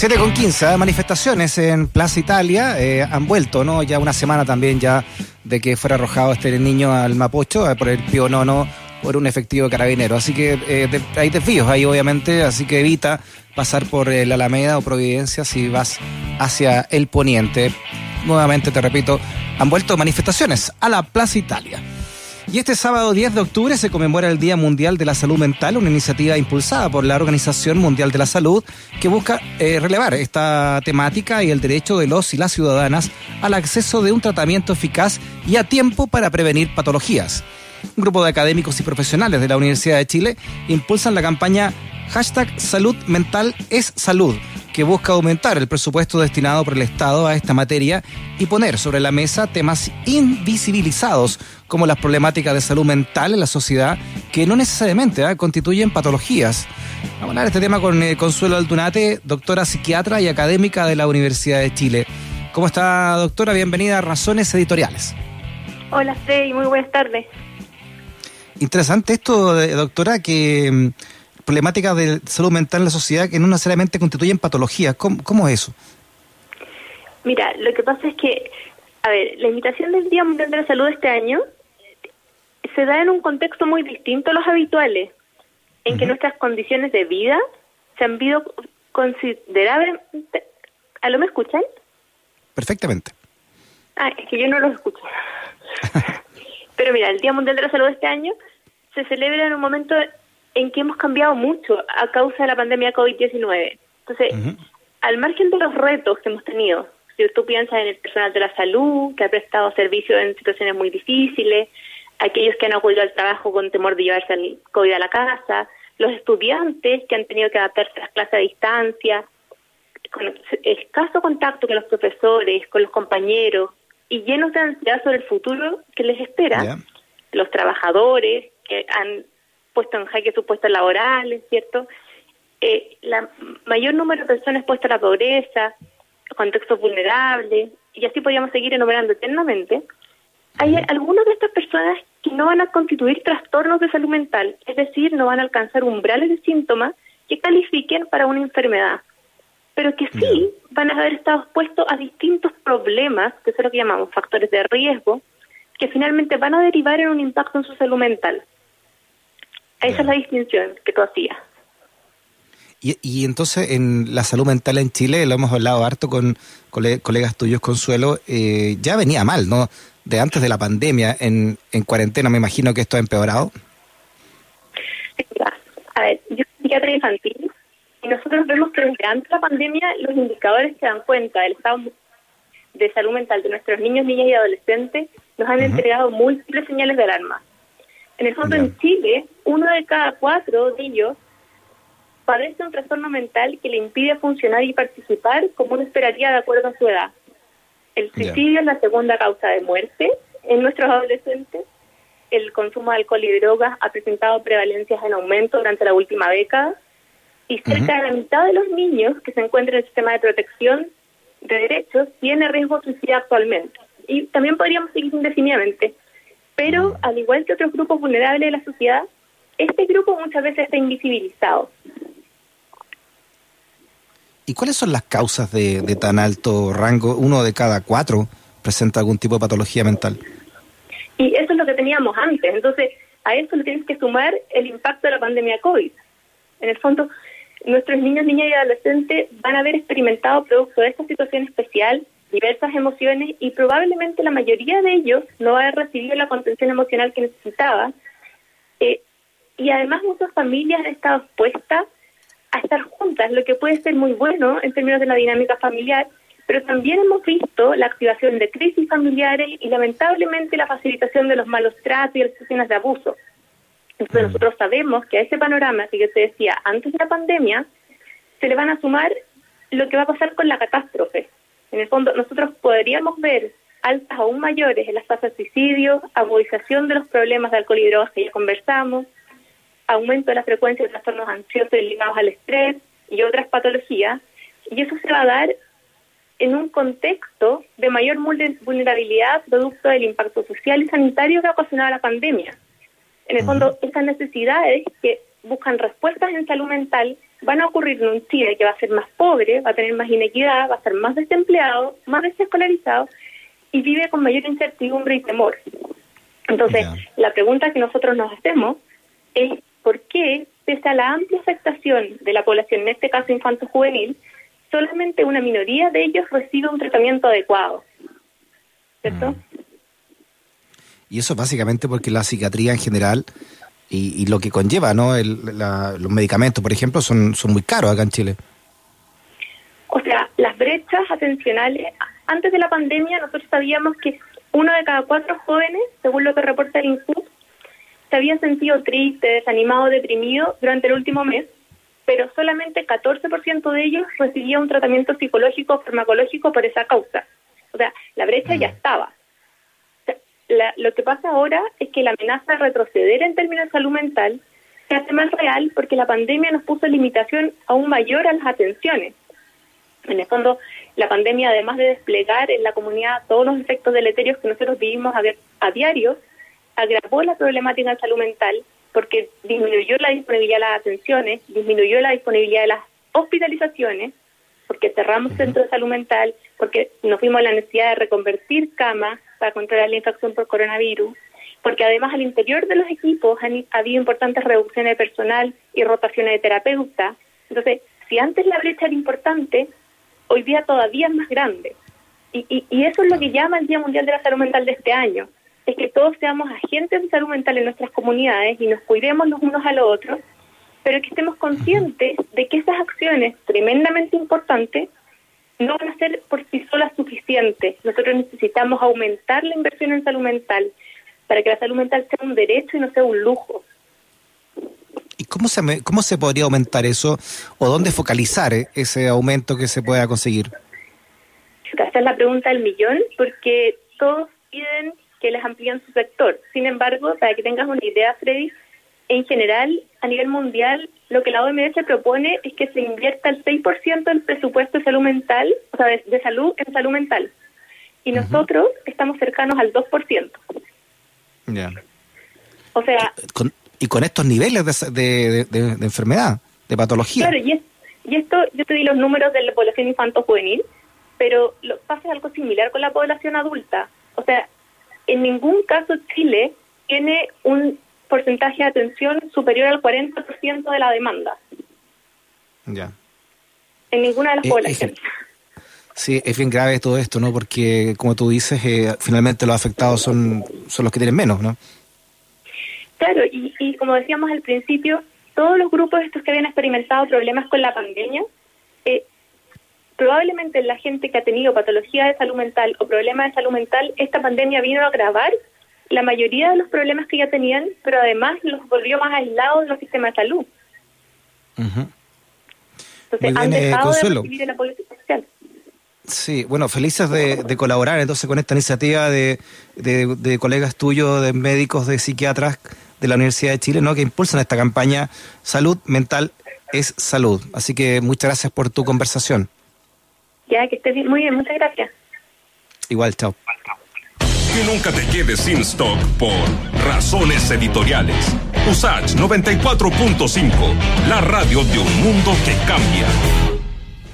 7 con 15, ¿eh? manifestaciones en Plaza Italia eh, han vuelto, ¿no? Ya una semana también ya de que fuera arrojado este niño al Mapocho eh, por el Pío Nono por un efectivo carabinero. Así que hay desvíos ahí, obviamente, así que evita pasar por la Alameda o Providencia si vas hacia el poniente. Nuevamente, te repito, han vuelto manifestaciones a la Plaza Italia. Y este sábado 10 de octubre se conmemora el Día Mundial de la Salud Mental, una iniciativa impulsada por la Organización Mundial de la Salud que busca eh, relevar esta temática y el derecho de los y las ciudadanas al acceso de un tratamiento eficaz y a tiempo para prevenir patologías. Un grupo de académicos y profesionales de la Universidad de Chile impulsan la campaña hashtag Salud Mental es Salud que busca aumentar el presupuesto destinado por el Estado a esta materia y poner sobre la mesa temas invisibilizados como las problemáticas de salud mental en la sociedad que no necesariamente ¿eh? constituyen patologías. Vamos a hablar de este tema con eh, Consuelo Altunate, doctora psiquiatra y académica de la Universidad de Chile. ¿Cómo está, doctora? Bienvenida a Razones Editoriales. Hola, Freddy, muy buenas tardes. Interesante esto, doctora, que mm, problemáticas de salud mental en la sociedad que no necesariamente constituyen patologías. ¿Cómo, es eso? Mira, lo que pasa es que, a ver, la invitación del Día Mundial de la Salud este año se da en un contexto muy distinto a los habituales, en que nuestras condiciones de vida se han visto considerablemente... ¿A lo me escuchan? Perfectamente. Ah, es que yo no los escucho. Pero mira, el Día Mundial de la Salud este año se celebra en un momento en que hemos cambiado mucho a causa de la pandemia COVID-19. Entonces, al margen de los retos que hemos tenido, si tú piensas en el personal de la salud, que ha prestado servicio en situaciones muy difíciles, aquellos que han acudido al trabajo con temor de llevarse el COVID a la casa, los estudiantes que han tenido que adaptarse a las clases a distancia, con escaso contacto con los profesores, con los compañeros y llenos de ansiedad sobre el futuro que les espera, los trabajadores que han puesto en jaque sus puestos laborales, ¿cierto? Eh, la mayor número de personas expuestas a la pobreza, contextos vulnerables, y así podríamos seguir enumerando eternamente, hay algunas de estas personas que no van a constituir trastornos de salud mental, es decir, no van a alcanzar umbrales de síntomas que califiquen para una enfermedad, pero que sí van a haber estado expuestos a distintos problemas, que es lo que llamamos factores de riesgo, que finalmente van a derivar en un impacto en su salud mental. Esa es la distinción que tú hacías. Y, y, entonces en la salud mental en Chile, lo hemos hablado harto con colegas tuyos, Consuelo, eh, ya venía mal, ¿no? De antes de la pandemia, en, en cuarentena, me imagino que esto ha empeorado. A ver, yo soy psiquiatra infantil y nosotros vemos que desde antes de la pandemia los indicadores que dan cuenta del estado de salud mental de nuestros niños, niñas y adolescentes nos han entregado múltiples señales de alarma. En el fondo, en Chile, uno de cada cuatro de ellos padece un trastorno mental que le impide funcionar y participar como uno esperaría de acuerdo a su edad. El suicidio es la segunda causa de muerte en nuestros adolescentes. El consumo de alcohol y drogas ha presentado prevalencias en aumento durante la última década. Y cerca de la mitad de los niños que se encuentran en el sistema de protección de derechos tiene riesgo de suicidio actualmente. Y también podríamos seguir indefinidamente. Pero, al igual que otros grupos vulnerables de la sociedad, este grupo muchas veces está invisibilizado. ¿Y cuáles son las causas de, tan alto rango? Uno de cada cuatro presenta algún tipo de patología mental. Y eso es lo que teníamos antes. Entonces, a eso le tienes que sumar el impacto de la pandemia COVID. En el fondo, nuestros niños, niñas y adolescentes van a haber experimentado producto de esta situación especial diversas emociones y probablemente la mayoría de ellos no va a recibido la contención emocional que necesitaba. Eh, y además muchas familias han estado expuestas a estar juntas, lo que puede ser muy bueno en términos de la dinámica familiar, pero también hemos visto la activación de crisis familiares y lamentablemente la facilitación de los malos tratos y las situaciones de abuso. Entonces nosotros sabemos que a ese panorama que yo te decía antes de la pandemia, se le van a sumar lo que va a pasar con la catástrofe. En el fondo, nosotros podríamos ver altas aún mayores en las tasas de suicidio, agudización de los problemas de alcohol y drogas que ya conversamos, aumento de la frecuencia de trastornos ansiosos ligados al estrés y otras patologías, y eso se va a dar en un contexto de mayor vulnerabilidad producto del impacto social y sanitario que ha ocasionado la pandemia. En el fondo, estas necesidades que buscan respuestas en salud mental van a ocurrir en un Chile que va a ser más pobre, va a tener más inequidad, va a ser más desempleado, más desescolarizado y vive con mayor incertidumbre y temor. Entonces, la pregunta que nosotros nos hacemos es por qué, pese a la amplia afectación de la población, en este caso infanto-juvenil, solamente una minoría de ellos recibe un tratamiento adecuado. ¿Cierto? Mm. Y eso básicamente porque la psiquiatría en general y, lo que conlleva, ¿no? los medicamentos, por ejemplo, son, son muy caros acá en Chile. O sea, las brechas atencionales, antes de la pandemia nosotros sabíamos que uno de cada cuatro jóvenes, según lo que reporta el INSUT, se había sentido triste, desanimado, deprimido durante el último mes, pero solamente 14% de ellos recibía un tratamiento psicológico o farmacológico por esa causa. O sea, la brecha ya mm. Estaba lo que pasa ahora es que la amenaza de retroceder en términos de salud mental se hace más real porque la pandemia nos puso limitación aún mayor a las atenciones. En el fondo, la pandemia, además de desplegar en la comunidad todos los efectos deleterios que nosotros vivimos a, a diario, agravó la problemática de salud mental porque disminuyó la disponibilidad de las atenciones, disminuyó la disponibilidad de las hospitalizaciones, porque cerramos centros de salud mental, porque nos vimos la necesidad de reconvertir camas, para controlar la infección por coronavirus, porque además al interior de los equipos han habido importantes reducciones de personal y rotaciones de terapeutas. Entonces, si antes la brecha era importante, hoy día todavía es más grande. Y, y, eso es lo que llama el Día Mundial de la Salud Mental de este año, es que todos seamos agentes de salud mental en nuestras comunidades y nos cuidemos los unos a los otros, pero que estemos conscientes de que esas acciones tremendamente importantes no van a ser por sí solas suficientes. Nosotros necesitamos aumentar la inversión en salud mental para que la salud mental sea un derecho y no sea un lujo. ¿Y cómo se, cómo se podría aumentar eso o dónde focalizar eh, ese aumento que se pueda conseguir? Esa es la pregunta del millón, porque todos piden que les amplíen su sector. Sin embargo, para que tengas una idea, Freddy, en general, a nivel mundial, lo que la OMS propone es que se invierta el 6% del presupuesto de salud mental, o sea, de, salud en salud mental. Y nosotros estamos cercanos al 2%. Ya. O sea... y con estos niveles de, de, enfermedad, de patología. Claro, y, y, esto, yo te di los números de la población infanto-juvenil, pero lo, pasa algo similar con la población adulta. O sea, en ningún caso Chile tiene un porcentaje de atención superior al 40% de la demanda. Ya. En ninguna de las eh, poblaciones. sí, es bien grave todo esto, ¿no? Porque, como tú dices, eh, finalmente los afectados son, son los que tienen menos, ¿no? Claro, y, y como decíamos al principio, todos los grupos estos que habían experimentado problemas con la pandemia, eh, probablemente la gente que ha tenido patología de salud mental o problemas de salud mental, esta pandemia vino a agravar la mayoría de los problemas que ya tenían, pero además los volvió más aislados de los sistemas de salud. Entonces han eh, dejado de recibir la política social. Sí, bueno, felices de, colaborar entonces con esta iniciativa de, de, colegas tuyos, de médicos, de psiquiatras de la Universidad de Chile, ¿no? que impulsan esta campaña Salud Mental es Salud. Así que muchas gracias por tu conversación. Ya, que estés muy bien, muchas gracias. Igual, chao. Que nunca te quedes sin stock por razones editoriales. Usage 94.5, la radio de un mundo que cambia.